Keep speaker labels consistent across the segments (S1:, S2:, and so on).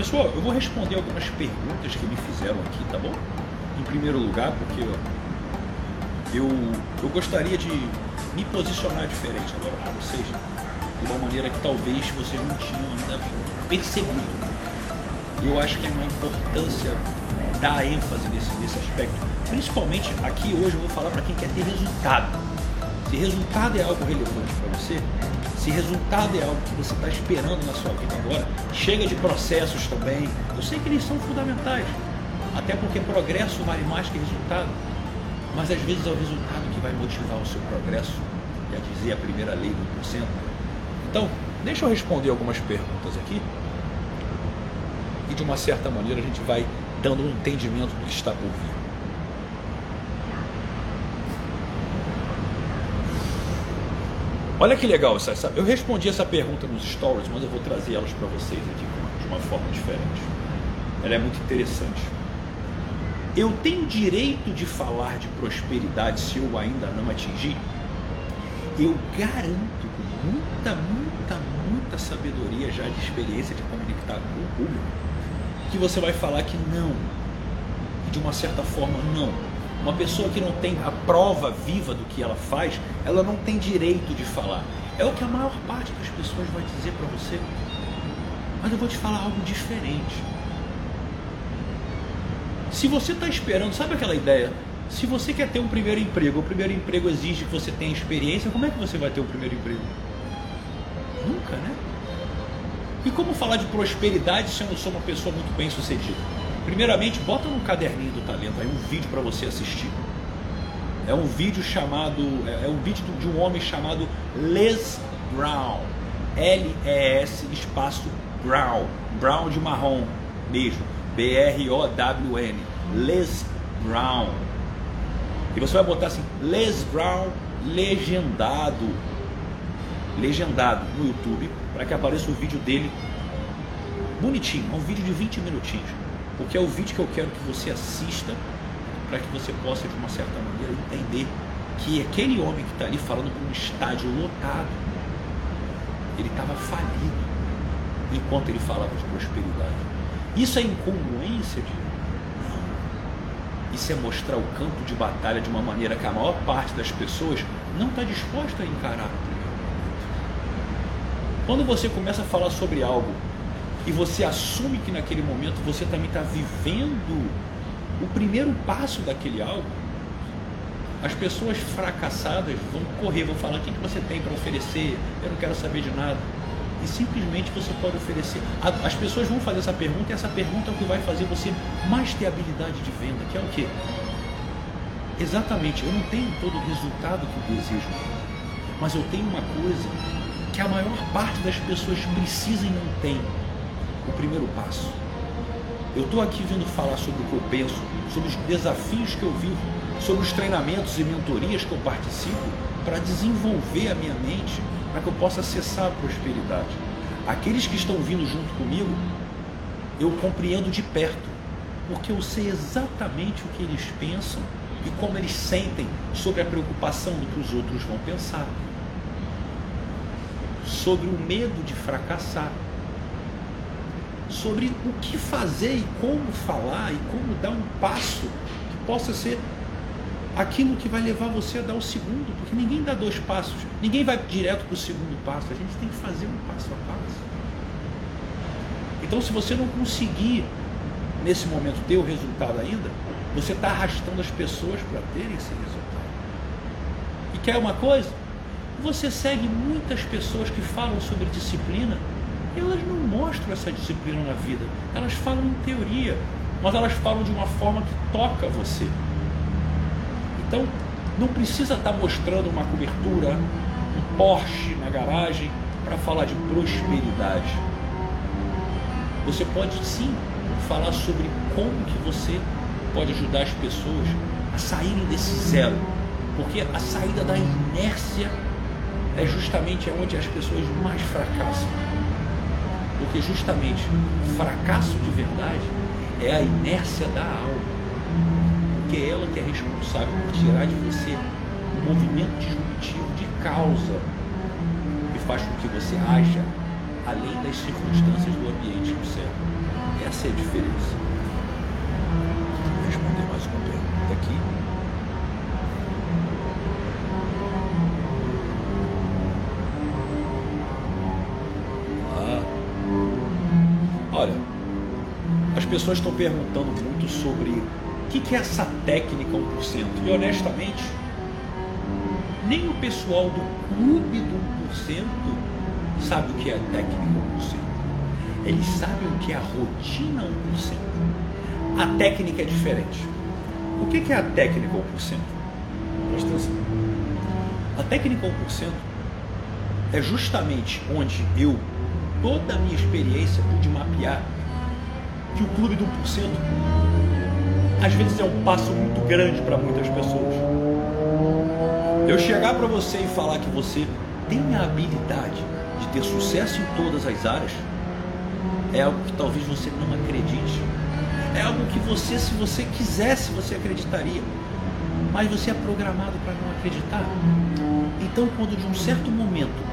S1: Pessoal, eu vou responder algumas perguntas que me fizeram aqui, tá bom? Em primeiro lugar, porque eu, eu gostaria de me posicionar diferente agora para vocês, de uma maneira que talvez vocês não tinham ainda percebido. Eu acho que é uma importância dar ênfase nesse, nesse aspecto. Principalmente aqui hoje eu vou falar para quem quer ter resultado. Se resultado é algo relevante para você, se resultado é algo que você está esperando na sua vida agora, chega de processos também. Eu sei que eles são fundamentais, até porque progresso vale mais que resultado. Mas às vezes é o resultado que vai motivar o seu progresso, já dizia a primeira lei do 1%. Então, deixa eu responder algumas perguntas aqui. E de uma certa maneira a gente vai dando um entendimento do que está por vir. Olha que legal, essa, eu respondi essa pergunta nos stories, mas eu vou trazer elas para vocês aqui de uma forma diferente. Ela é muito interessante. Eu tenho direito de falar de prosperidade se eu ainda não atingir? Eu garanto com muita, muita, muita sabedoria já de experiência de comunicar com o público que você vai falar que não. De uma certa forma, não uma pessoa que não tem a prova viva do que ela faz, ela não tem direito de falar. É o que a maior parte das pessoas vai dizer para você. Mas eu vou te falar algo diferente. Se você está esperando, sabe aquela ideia? Se você quer ter um primeiro emprego, o primeiro emprego exige que você tenha experiência, como é que você vai ter o um primeiro emprego? Nunca, né? E como falar de prosperidade se eu não sou uma pessoa muito bem sucedida? Primeiramente, bota no caderninho do talento aí um vídeo para você assistir. É um vídeo chamado, é, é um vídeo de um homem chamado Les Brown, L-E-S espaço Brown, Brown de marrom mesmo, B-R-O-W-N, Les Brown. E você vai botar assim, Les Brown legendado, legendado no YouTube, para que apareça o vídeo dele bonitinho, é um vídeo de 20 minutinhos porque é o vídeo que eu quero que você assista para que você possa, de uma certa maneira, entender que aquele homem que está ali falando para um estádio lotado, ele estava falido enquanto ele falava de prosperidade. Isso é incongruência de não. Isso é mostrar o campo de batalha de uma maneira que a maior parte das pessoas não está disposta a encarar. Quando você começa a falar sobre algo e você assume que naquele momento você também está vivendo o primeiro passo daquele algo, as pessoas fracassadas vão correr, vão falar: o que, que você tem para oferecer? Eu não quero saber de nada. E simplesmente você pode oferecer. As pessoas vão fazer essa pergunta e essa pergunta é o que vai fazer você mais ter habilidade de venda, que é o quê? Exatamente, eu não tenho todo o resultado que eu desejo, mas eu tenho uma coisa que a maior parte das pessoas precisa e não tem, o primeiro passo. Eu estou aqui vindo falar sobre o que eu penso, sobre os desafios que eu vivo, sobre os treinamentos e mentorias que eu participo para desenvolver a minha mente, para que eu possa acessar a prosperidade. Aqueles que estão vindo junto comigo, eu compreendo de perto, porque eu sei exatamente o que eles pensam e como eles sentem sobre a preocupação do que os outros vão pensar, sobre o medo de fracassar sobre o que fazer e como falar e como dar um passo que possa ser aquilo que vai levar você a dar o segundo, porque ninguém dá dois passos, ninguém vai direto para o segundo passo, a gente tem que fazer um passo a passo. Então, se você não conseguir nesse momento ter o resultado ainda, você está arrastando as pessoas para terem esse resultado. E quer uma coisa? Você segue muitas pessoas que falam sobre disciplina elas não mostram essa disciplina na vida. Elas falam em teoria, mas elas falam de uma forma que toca você. Então, não precisa estar mostrando uma cobertura, um Porsche na garagem para falar de prosperidade. Você pode sim falar sobre como que você pode ajudar as pessoas a saírem desse zero, porque a saída da inércia é justamente onde as pessoas mais fracassam. Porque justamente o fracasso de verdade é a inércia da alma. Porque é ela que é responsável por tirar de você um movimento disruptivo de causa que faz com que você haja além das circunstâncias do ambiente do céu. Essa é a diferença. Pessoas estão perguntando muito sobre o que é essa técnica 1%. E honestamente, nem o pessoal do clube do 1% sabe o que é a técnica 1%. Eles sabem o que é a rotina 1%. A técnica é diferente. O que é a técnica 1%? Presta atenção. A técnica 1% é justamente onde eu, toda a minha experiência, pude mapear que o clube do 1% às vezes é um passo muito grande para muitas pessoas. Eu chegar para você e falar que você tem a habilidade de ter sucesso em todas as áreas é algo que talvez você não acredite. É algo que você, se você quisesse, você acreditaria. Mas você é programado para não acreditar. Então, quando de um certo momento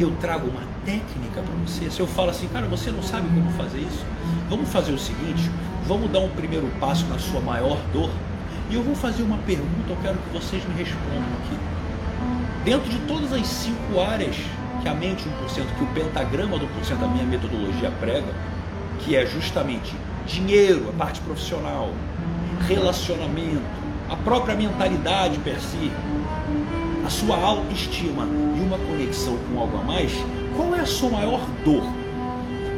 S1: eu trago uma técnica para você, se eu falo assim, cara, você não sabe como fazer isso, vamos fazer o seguinte: vamos dar um primeiro passo na sua maior dor e eu vou fazer uma pergunta, eu quero que vocês me respondam aqui. Dentro de todas as cinco áreas que a mente 1%, que o pentagrama do 1% da minha metodologia prega, que é justamente dinheiro, a parte profissional, relacionamento, a própria mentalidade per si, a sua autoestima e uma conexão com algo a mais, qual é a sua maior dor?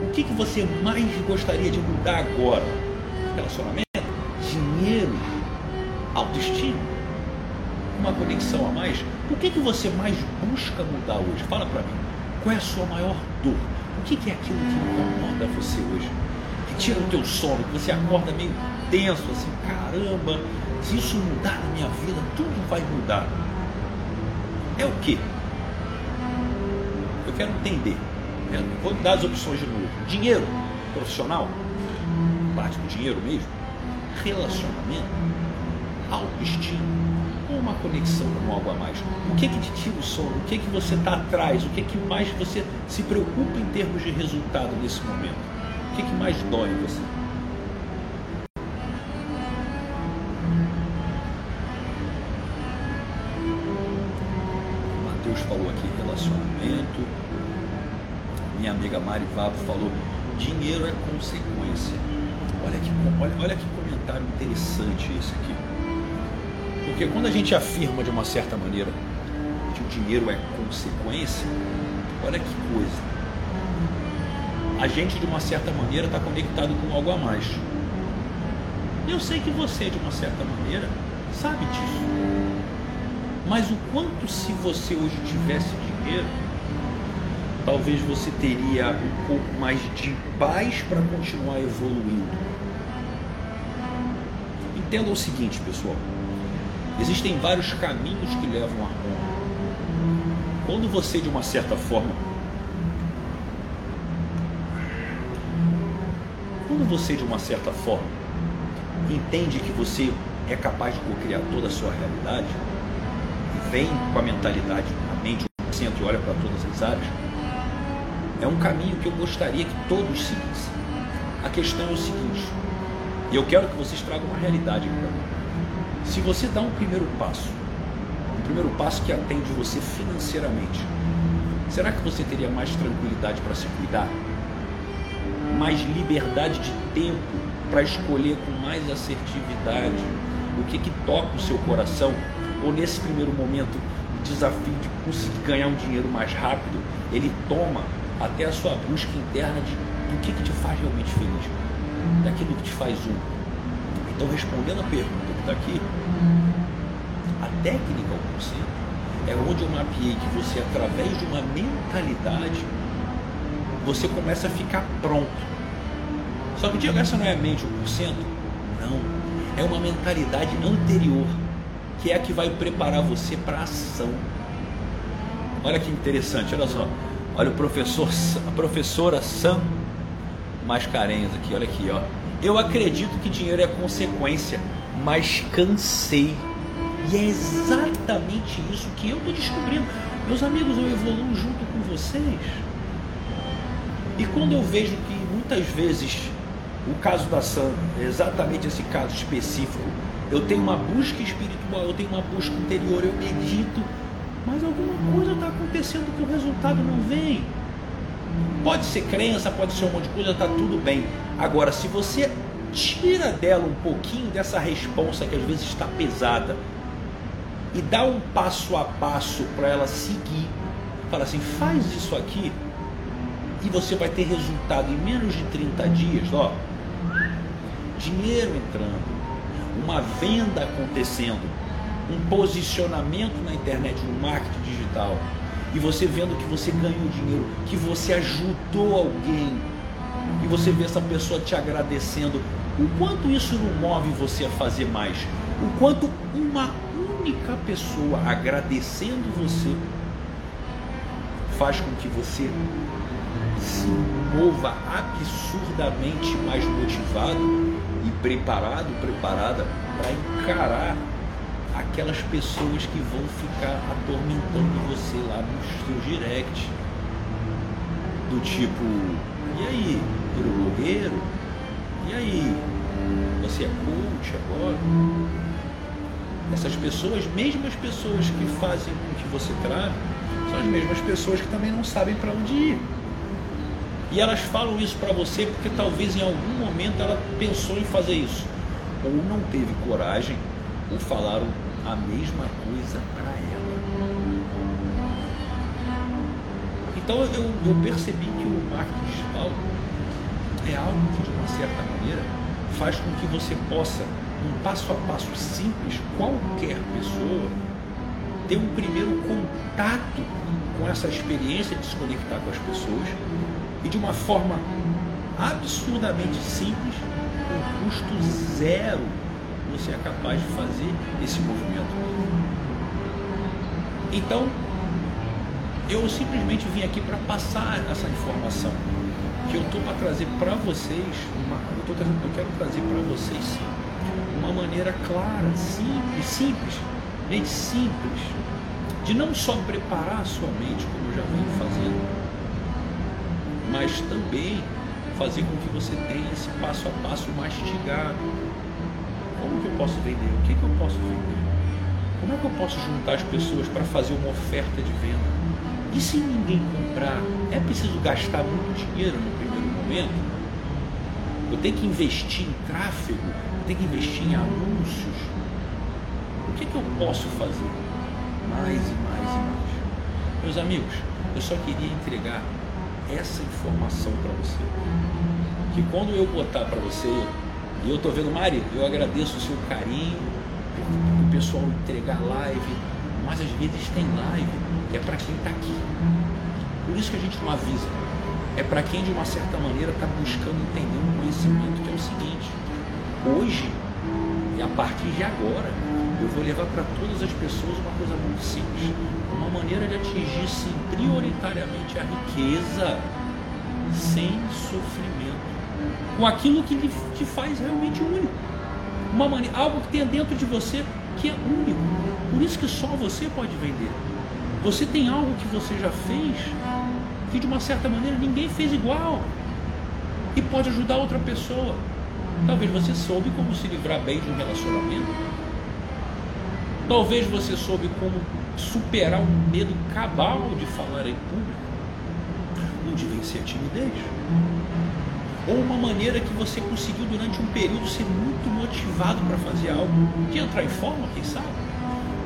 S1: O que, que você mais gostaria de mudar agora? Relacionamento? Dinheiro? autoestima, uma conexão a mais, o que, que você mais busca mudar hoje? Fala para mim. Qual é a sua maior dor? O que, que é aquilo que incomoda você hoje? Que tira o teu sono, que você acorda meio tenso, assim, caramba, se isso mudar na minha vida, tudo vai mudar. É o que? Eu quero entender. Vou dar as opções de novo. Dinheiro, profissional, parte do dinheiro mesmo, relacionamento, autoestima ou uma conexão com algo a mais? O que que te tira o sono? O que que você está atrás? O que que mais você se preocupa em termos de resultado nesse momento? O que que mais dói você? Vavo falou dinheiro é consequência. Olha que, olha, olha que comentário interessante esse aqui. Porque quando a gente afirma de uma certa maneira que o dinheiro é consequência, olha que coisa. A gente de uma certa maneira está conectado com algo a mais. Eu sei que você, de uma certa maneira, sabe disso. Mas o quanto se você hoje tivesse dinheiro, talvez você teria um pouco mais de paz para continuar evoluindo. Entenda o seguinte, pessoal. Existem vários caminhos que levam a Roma. Quando você, de uma certa forma, quando você, de uma certa forma, entende que você é capaz de criar toda a sua realidade, e vem com a mentalidade, a mente 100% e olha para todas as áreas, é um caminho que eu gostaria que todos seguissem. A questão é o seguinte, e eu quero que vocês tragam uma realidade para mim. Se você dá um primeiro passo, um primeiro passo que atende você financeiramente, será que você teria mais tranquilidade para se cuidar? Mais liberdade de tempo para escolher com mais assertividade o que, que toca o seu coração? Ou nesse primeiro momento, o desafio de conseguir ganhar um dinheiro mais rápido, ele toma até a sua busca interna de do que, que te faz realmente feliz, daquilo que te faz um. Então, respondendo a pergunta que está aqui, a técnica 1% é onde eu mapeei que você, através de uma mentalidade, você começa a ficar pronto. Só que, Diego, essa não é a mente 1%? Não. É uma mentalidade anterior, que é a que vai preparar você para a ação. Olha que interessante, olha só. Olha o professor, a professora Sam Mascarenhas aqui, olha aqui, ó. Eu acredito que dinheiro é consequência, mas cansei. E é exatamente isso que eu estou descobrindo. Meus amigos, eu evoluo junto com vocês. E quando eu vejo que muitas vezes o caso da Sandra, é exatamente esse caso específico. Eu tenho uma busca espiritual, eu tenho uma busca interior, eu medito, mas alguma coisa está acontecendo que o resultado não vem. Pode ser crença, pode ser um monte de coisa, está tudo bem. Agora, se você tira dela um pouquinho dessa responsa que às vezes está pesada e dá um passo a passo para ela seguir, fala assim, faz isso aqui e você vai ter resultado em menos de 30 dias, ó. Dinheiro entrando, uma venda acontecendo, um posicionamento na internet, no marketing digital, e você vendo que você ganhou dinheiro, que você ajudou alguém, e você vê essa pessoa te agradecendo, o quanto isso não move você a fazer mais? O quanto uma única pessoa agradecendo você faz com que você se mova absurdamente mais motivado e preparado, preparada para encarar aquelas pessoas que vão ficar atormentando você lá nos seus direct. Do tipo, e aí, virou blogueiro? E aí, você é coach agora? Essas pessoas, mesmas pessoas que fazem com que você trave, são as mesmas pessoas que também não sabem para onde ir. E elas falam isso para você porque talvez em algum momento ela pensou em fazer isso. Ou não teve coragem, ou falaram a mesma coisa para ela. Então eu, eu percebi que o marketing digital é algo que de uma certa maneira faz com que você possa, um passo a passo simples, qualquer pessoa, ter um primeiro contato com essa experiência de se conectar com as pessoas e de uma forma absurdamente simples, com custo zero, você é capaz de fazer esse movimento. Então, eu simplesmente vim aqui para passar essa informação que eu estou para trazer para vocês, uma, eu, tô eu quero trazer para vocês uma maneira clara, simples, simples, bem simples, de não só preparar a sua mente, como eu já venho fazendo, mas também fazer com que você tenha esse passo a passo mastigado. Que eu posso vender? O que, que eu posso vender? Como é que eu posso juntar as pessoas para fazer uma oferta de venda? E se ninguém comprar, é preciso gastar muito dinheiro no primeiro momento? Eu tenho que investir em tráfego, eu tenho que investir em anúncios. O que, que eu posso fazer? Mais e mais e mais. Meus amigos, eu só queria entregar essa informação para você. Que quando eu botar para você, e eu estou vendo, Mari, eu agradeço o seu carinho, o pessoal entregar live, mas às vezes tem live que é para quem está aqui. Por isso que a gente não avisa. É para quem de uma certa maneira está buscando entender um conhecimento que é o seguinte. Hoje, e a partir de agora, eu vou levar para todas as pessoas uma coisa muito simples, uma maneira de atingir sim prioritariamente a riqueza sem sofrimento, com aquilo que te faz realmente único, uma maneira, algo que tem dentro de você que é único. Por isso que só você pode vender. Você tem algo que você já fez que de uma certa maneira ninguém fez igual e pode ajudar outra pessoa. Talvez você soube como se livrar bem de um relacionamento Talvez você soube como superar um medo cabal de falar em público, ou de vencer a timidez. Ou uma maneira que você conseguiu durante um período ser muito motivado para fazer algo, de entrar em forma, quem sabe?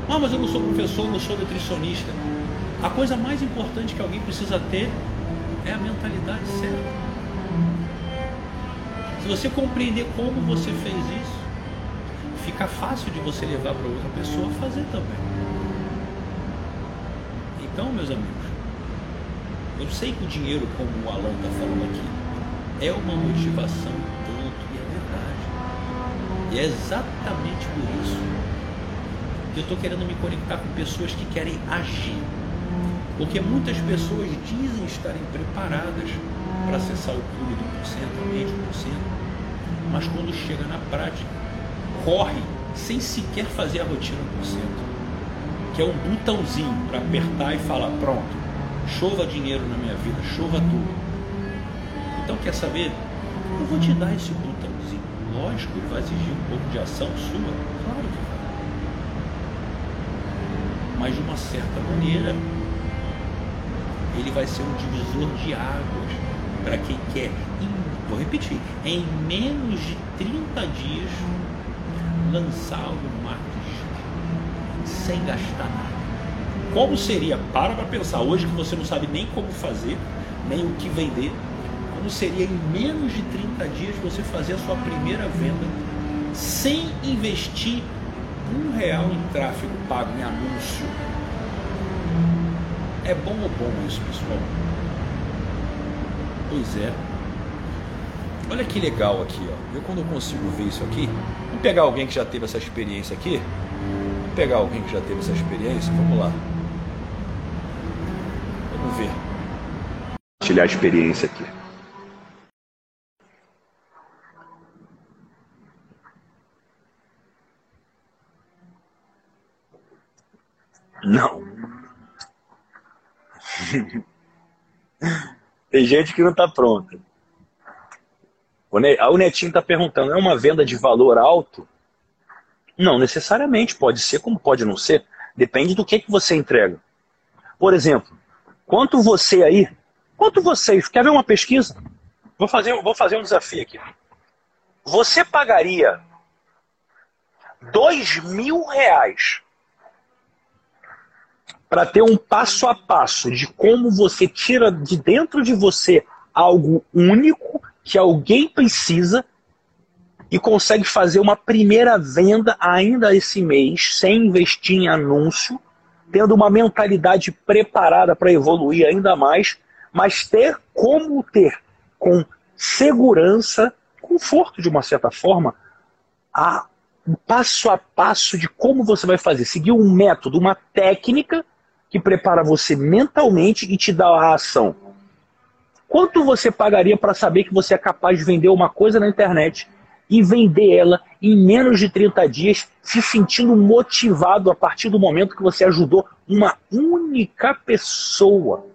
S1: Ah, mas eu não sou professor, não sou nutricionista. A coisa mais importante que alguém precisa ter é a mentalidade certa. Se você compreender como você fez isso, fica fácil de você levar para outra pessoa fazer também. Então, meus amigos, eu sei que o dinheiro, como o Alan está falando aqui, é uma motivação tanto e é verdade. E é exatamente por isso que eu estou querendo me conectar com pessoas que querem agir. Porque muitas pessoas dizem estarem preparadas para acessar o clube do porcento, meio por cento, mas quando chega na prática, corre sem sequer fazer a rotina por cento. Que é um botãozinho para apertar e falar, pronto, chova dinheiro na minha vida, chova tudo. Quer saber? Eu vou te dar esse botãozinho. Lógico, ele vai exigir um pouco de ação sua. Claro que vai. Mas de uma certa maneira, ele vai ser um divisor de águas para quem quer, em, vou repetir, em menos de 30 dias lançar o marketing sem gastar nada. Como seria, para para pensar, hoje que você não sabe nem como fazer, nem o que vender, como seria em menos de 30 dias você fazer a sua primeira venda sem investir um real em tráfego pago, em anúncio. É bom ou bom isso, pessoal? Pois é. Olha que legal aqui, ó. Eu quando consigo ver isso aqui, vamos pegar alguém que já teve essa experiência aqui. Vamos pegar alguém que já teve essa experiência. Vamos lá. Vamos ver.
S2: Compartilhar a experiência aqui. Não. Tem gente que não está pronta. O Netinho está perguntando: é uma venda de valor alto? Não necessariamente. Pode ser como pode não ser. Depende do que, que você entrega. Por exemplo, quanto você aí, quanto vocês, quer ver uma pesquisa? Vou fazer, vou fazer um desafio aqui. Você pagaria dois mil reais para ter um passo a passo de como você tira de dentro de você algo único que alguém precisa e consegue fazer uma primeira venda ainda esse mês, sem investir em anúncio, tendo uma mentalidade preparada para evoluir ainda mais, mas ter como ter com segurança, conforto de uma certa forma, a um passo a passo de como você vai fazer, seguir um método, uma técnica que prepara você mentalmente e te dá a ação. Quanto você pagaria para saber que você é capaz de vender uma coisa na internet e vender ela em menos de 30 dias, se sentindo motivado a partir do momento que você ajudou uma única pessoa?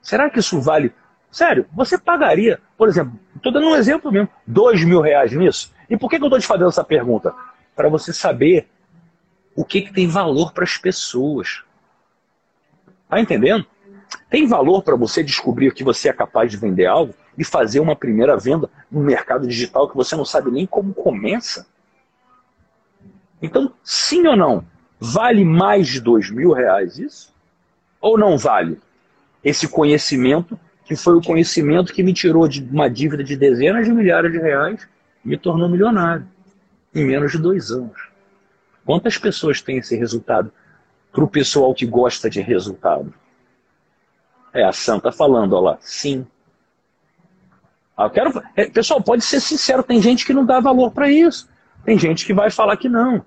S2: Será que isso vale? Sério, você pagaria, por exemplo, estou dando um exemplo mesmo, dois mil reais nisso? E por que, que eu estou te fazendo essa pergunta? Para você saber o que, que tem valor para as pessoas. Tá entendendo? Tem valor para você descobrir que você é capaz de vender algo e fazer uma primeira venda no mercado digital que você não sabe nem como começa? Então, sim ou não? Vale mais de dois mil reais isso? Ou não vale? Esse conhecimento, que foi o conhecimento que me tirou de uma dívida de dezenas de milhares de reais me tornou milionário em menos de dois anos. Quantas pessoas têm esse resultado? Para o pessoal que gosta de resultado? É a Santa falando, olha lá, sim. Ah, quero, é, pessoal, pode ser sincero, tem gente que não dá valor para isso. Tem gente que vai falar que não.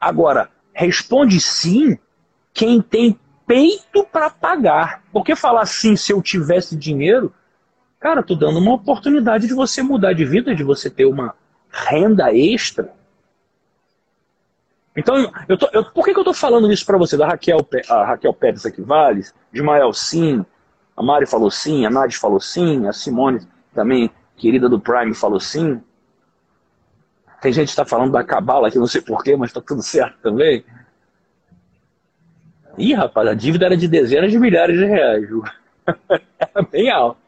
S2: Agora, responde sim quem tem peito para pagar. Porque falar sim se eu tivesse dinheiro, cara, tô dando uma oportunidade de você mudar de vida, de você ter uma renda extra. Então, eu tô, eu, por que, que eu estou falando isso para você? Da Raquel, a Raquel Pérez aqui Vales, Ismael sim, a Mari falou sim, a Nádia falou sim, a Simone também, querida do Prime, falou sim. Tem gente que está falando da cabala aqui, não sei porquê, mas está tudo certo também. Ih, rapaz, a dívida era de dezenas de milhares de reais. era bem alto.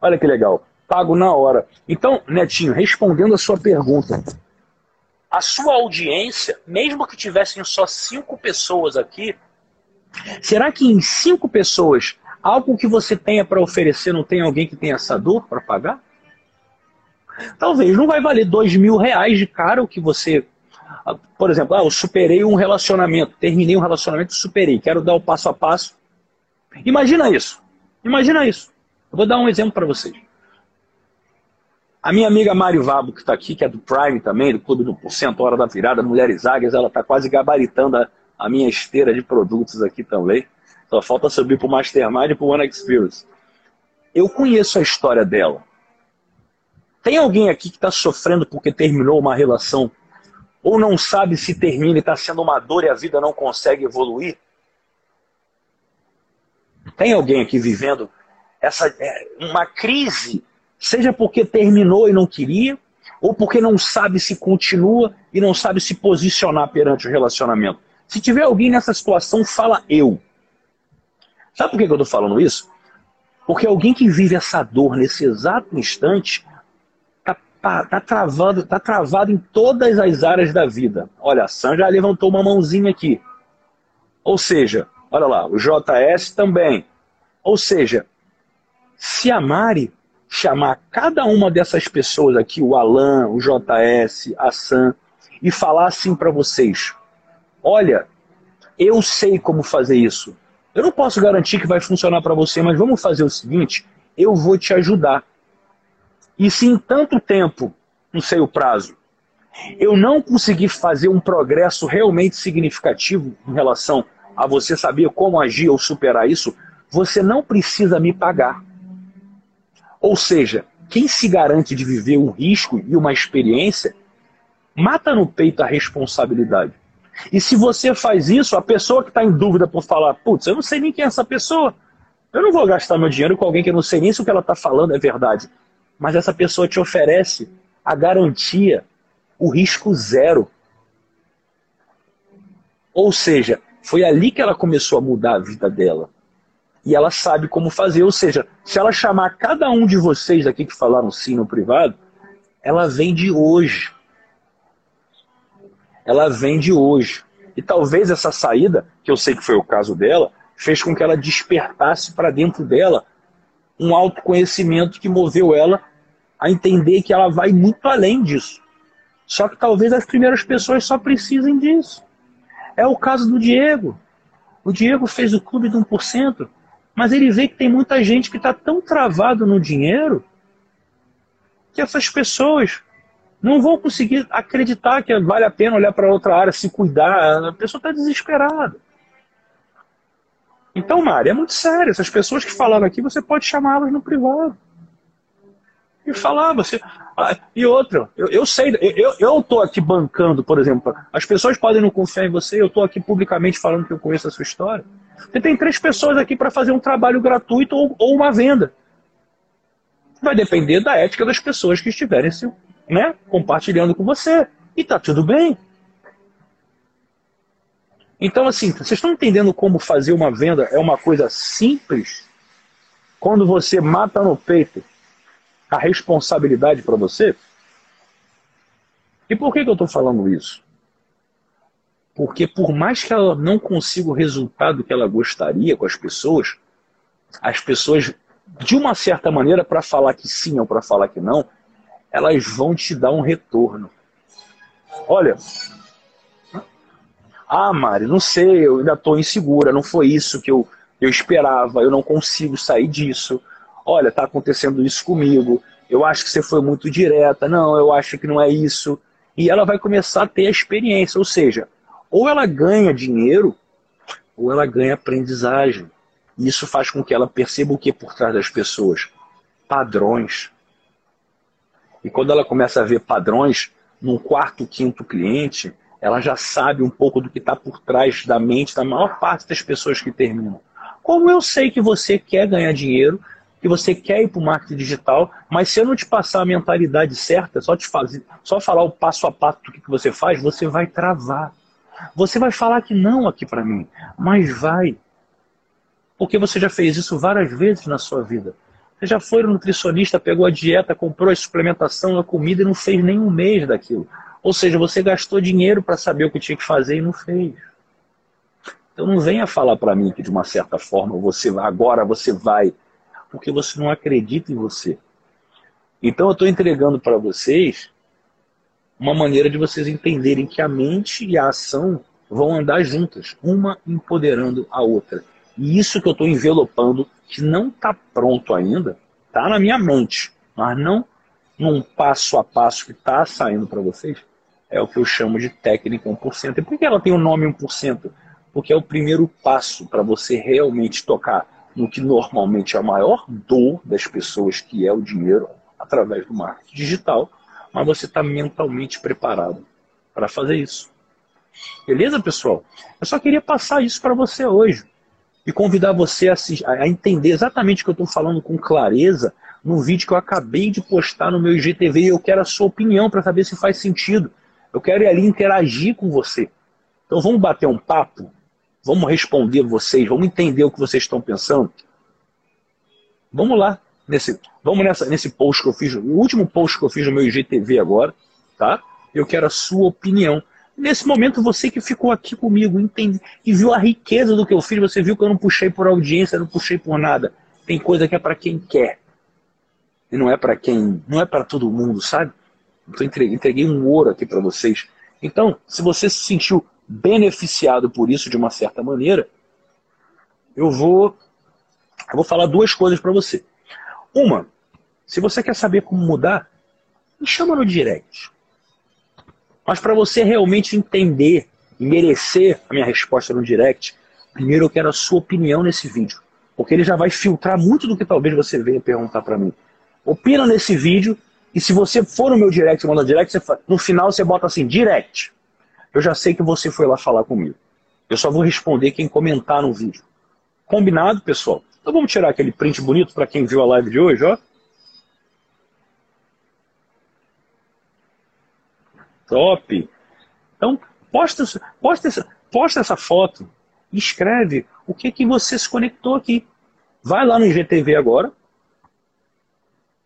S2: Olha que legal. Pago na hora. Então, Netinho, respondendo a sua pergunta, a sua audiência, mesmo que tivessem só cinco pessoas aqui, será que em cinco pessoas, algo que você tenha para oferecer, não tem alguém que tenha essa dor para pagar? Talvez não vai valer dois mil reais de cara o que você. Por exemplo, ah, eu superei um relacionamento, terminei um relacionamento, superei, quero dar o passo a passo. Imagina isso. Imagina isso. Eu vou dar um exemplo para vocês. A minha amiga Mari Vabo, que está aqui, que é do Prime também, do Clube do Porcento, Hora da Virada, Mulheres Águias, ela está quase gabaritando a, a, minha esteira de produtos aqui também. Só falta subir para o Mastermind e para o One Experience. Eu conheço a história dela. Tem alguém aqui que está sofrendo porque terminou uma relação ou não sabe se termina e está sendo uma dor e a vida não consegue evoluir? Tem alguém aqui vivendo essa é, uma crise Seja porque terminou e não queria, ou porque não sabe se continua e não sabe se posicionar perante o relacionamento. Se tiver alguém nessa situação, fala eu. Sabe por que eu estou falando isso? Porque alguém que vive essa dor nesse exato instante está tá, tá travado, tá travado em todas as áreas da vida. Olha, a já levantou uma mãozinha aqui. Ou seja, olha lá, o JS também. Ou seja, se a Mari chamar cada uma dessas pessoas aqui, o Alan, o JS, a Sam, e falar assim para vocês: olha, eu sei como fazer isso. Eu não posso garantir que vai funcionar para você, mas vamos fazer o seguinte: eu vou te ajudar. E se em tanto tempo, não sei o prazo, eu não conseguir fazer um progresso realmente significativo em relação a você saber como agir ou superar isso, você não precisa me pagar. Ou seja, quem se garante de viver um risco e uma experiência, mata no peito a responsabilidade. E se você faz isso, a pessoa que está em dúvida por falar, putz, eu não sei nem quem é essa pessoa, eu não vou gastar meu dinheiro com alguém que eu não sei nem se o que ela está falando é verdade. Mas essa pessoa te oferece a garantia, o risco zero. Ou seja, foi ali que ela começou a mudar a vida dela. E ela sabe como fazer. Ou seja, se ela chamar cada um de vocês aqui que falaram sim no privado, ela vem de hoje ela vem de hoje. E talvez essa saída, que eu sei que foi o caso dela, fez com que ela despertasse para dentro dela um autoconhecimento que moveu ela a entender que ela vai muito além disso. Só que talvez as primeiras pessoas só precisem disso. É o caso do Diego. O Diego fez o clube de 1%, mas ele vê que tem muita gente que está tão travado no dinheiro que essas pessoas não vão conseguir acreditar que vale a pena olhar para outra área, se cuidar. A pessoa está desesperada. Então, Mari, é muito sério. Essas pessoas que falaram aqui, você pode chamá-las no privado. E falar, você. Ah, e outra, eu, eu sei, eu, tô aqui bancando, por exemplo. As pessoas podem não confiar em você, eu estou aqui publicamente falando que eu conheço a sua história. Você tem três pessoas aqui para fazer um trabalho gratuito ou, ou uma venda. Vai depender da ética das pessoas que estiverem se né, compartilhando com você. E tá tudo bem. Então, assim, vocês estão entendendo como fazer uma venda é uma coisa simples? Quando você mata no peito a responsabilidade para você? E por que, que eu estou falando isso? Porque por mais que ela não consiga o resultado que ela gostaria com as pessoas, as pessoas, de uma certa maneira, para falar que sim ou para falar que não, elas vão te dar um retorno. Olha, ah, Mari, não sei, eu ainda estou insegura, não foi isso que eu, eu esperava, eu não consigo sair disso. Olha, está acontecendo isso comigo, eu acho que você foi muito direta, não, eu acho que não é isso. E ela vai começar a ter a experiência, ou seja, ou ela ganha dinheiro, ou ela ganha aprendizagem. Isso faz com que ela perceba o que por trás das pessoas? Padrões. E quando ela começa a ver padrões num quarto, quinto cliente, ela já sabe um pouco do que está por trás da mente da maior parte das pessoas que terminam. Como eu sei que você quer ganhar dinheiro, que você quer ir para o marketing digital, mas se eu não te passar a mentalidade certa, só te fazer, só falar o passo a passo do que você faz, você vai travar. Você vai falar que não aqui para mim, mas vai. Porque você já fez isso várias vezes na sua vida. Você já foi no nutricionista, pegou a dieta, comprou a suplementação, a comida e não fez nem um mês daquilo. Ou seja, você gastou dinheiro para saber o que tinha que fazer e não fez. Então não venha falar para mim que de uma certa forma você agora você vai, porque você não acredita em você. Então eu estou entregando para vocês uma maneira de vocês entenderem que a mente e a ação vão andar juntas, uma empoderando a outra. E isso que eu estou envelopando, que não está pronto ainda, está na minha mente, mas não num passo a passo que está saindo para vocês, é o que eu chamo de técnica 1%. E por que ela tem o nome 1%? Porque é o primeiro passo para você realmente tocar no que normalmente é a maior dor das pessoas, que é o dinheiro, através do marketing digital, mas você está mentalmente preparado para fazer isso. Beleza, pessoal? Eu só queria passar isso para você hoje e convidar você a, a entender exatamente o que eu estou falando com clareza, no vídeo que eu acabei de postar no meu IGTV e eu quero a sua opinião para saber se faz sentido. Eu quero ir ali interagir com você. Então vamos bater um papo? Vamos responder vocês, vamos entender o que vocês estão pensando? Vamos lá, nesse, vamos nessa, nesse post que eu fiz, o último post que eu fiz no meu IGTV agora, tá? Eu quero a sua opinião. Nesse momento, você que ficou aqui comigo entende, e viu a riqueza do que eu fiz, você viu que eu não puxei por audiência, não puxei por nada. Tem coisa que é para quem quer. E não é para quem, não é para todo mundo, sabe? Então entreguei, entreguei um ouro aqui para vocês. Então, se você se sentiu beneficiado por isso de uma certa maneira, eu vou eu vou falar duas coisas para você. Uma, se você quer saber como mudar, me chama no direct. Mas para você realmente entender e merecer a minha resposta no direct, primeiro eu quero a sua opinião nesse vídeo. Porque ele já vai filtrar muito do que talvez você venha perguntar para mim. Opina nesse vídeo e se você for no meu direct, manda direct, você, no final você bota assim, direct. Eu já sei que você foi lá falar comigo. Eu só vou responder quem comentar no vídeo. Combinado, pessoal? Então vamos tirar aquele print bonito para quem viu a live de hoje, ó. Top. Então, posta, posta, essa, posta essa foto e escreve o que, que você se conectou aqui. Vai lá no IGTV agora.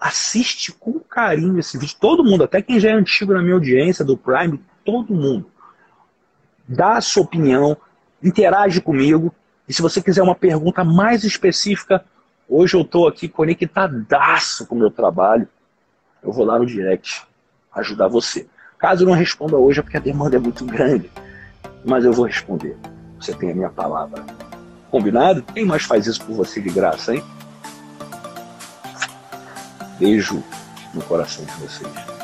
S2: Assiste com carinho esse vídeo. Todo mundo, até quem já é antigo na minha audiência, do Prime, todo mundo. Dá a sua opinião, interage comigo. E se você quiser uma pergunta mais específica, hoje eu estou aqui conectadaço com o meu trabalho. Eu vou lá no direct ajudar você. Caso eu não responda hoje é porque a demanda é muito grande. Mas eu vou responder. Você tem a minha palavra. Combinado? Quem mais faz isso por você de graça, hein? Beijo no coração de vocês.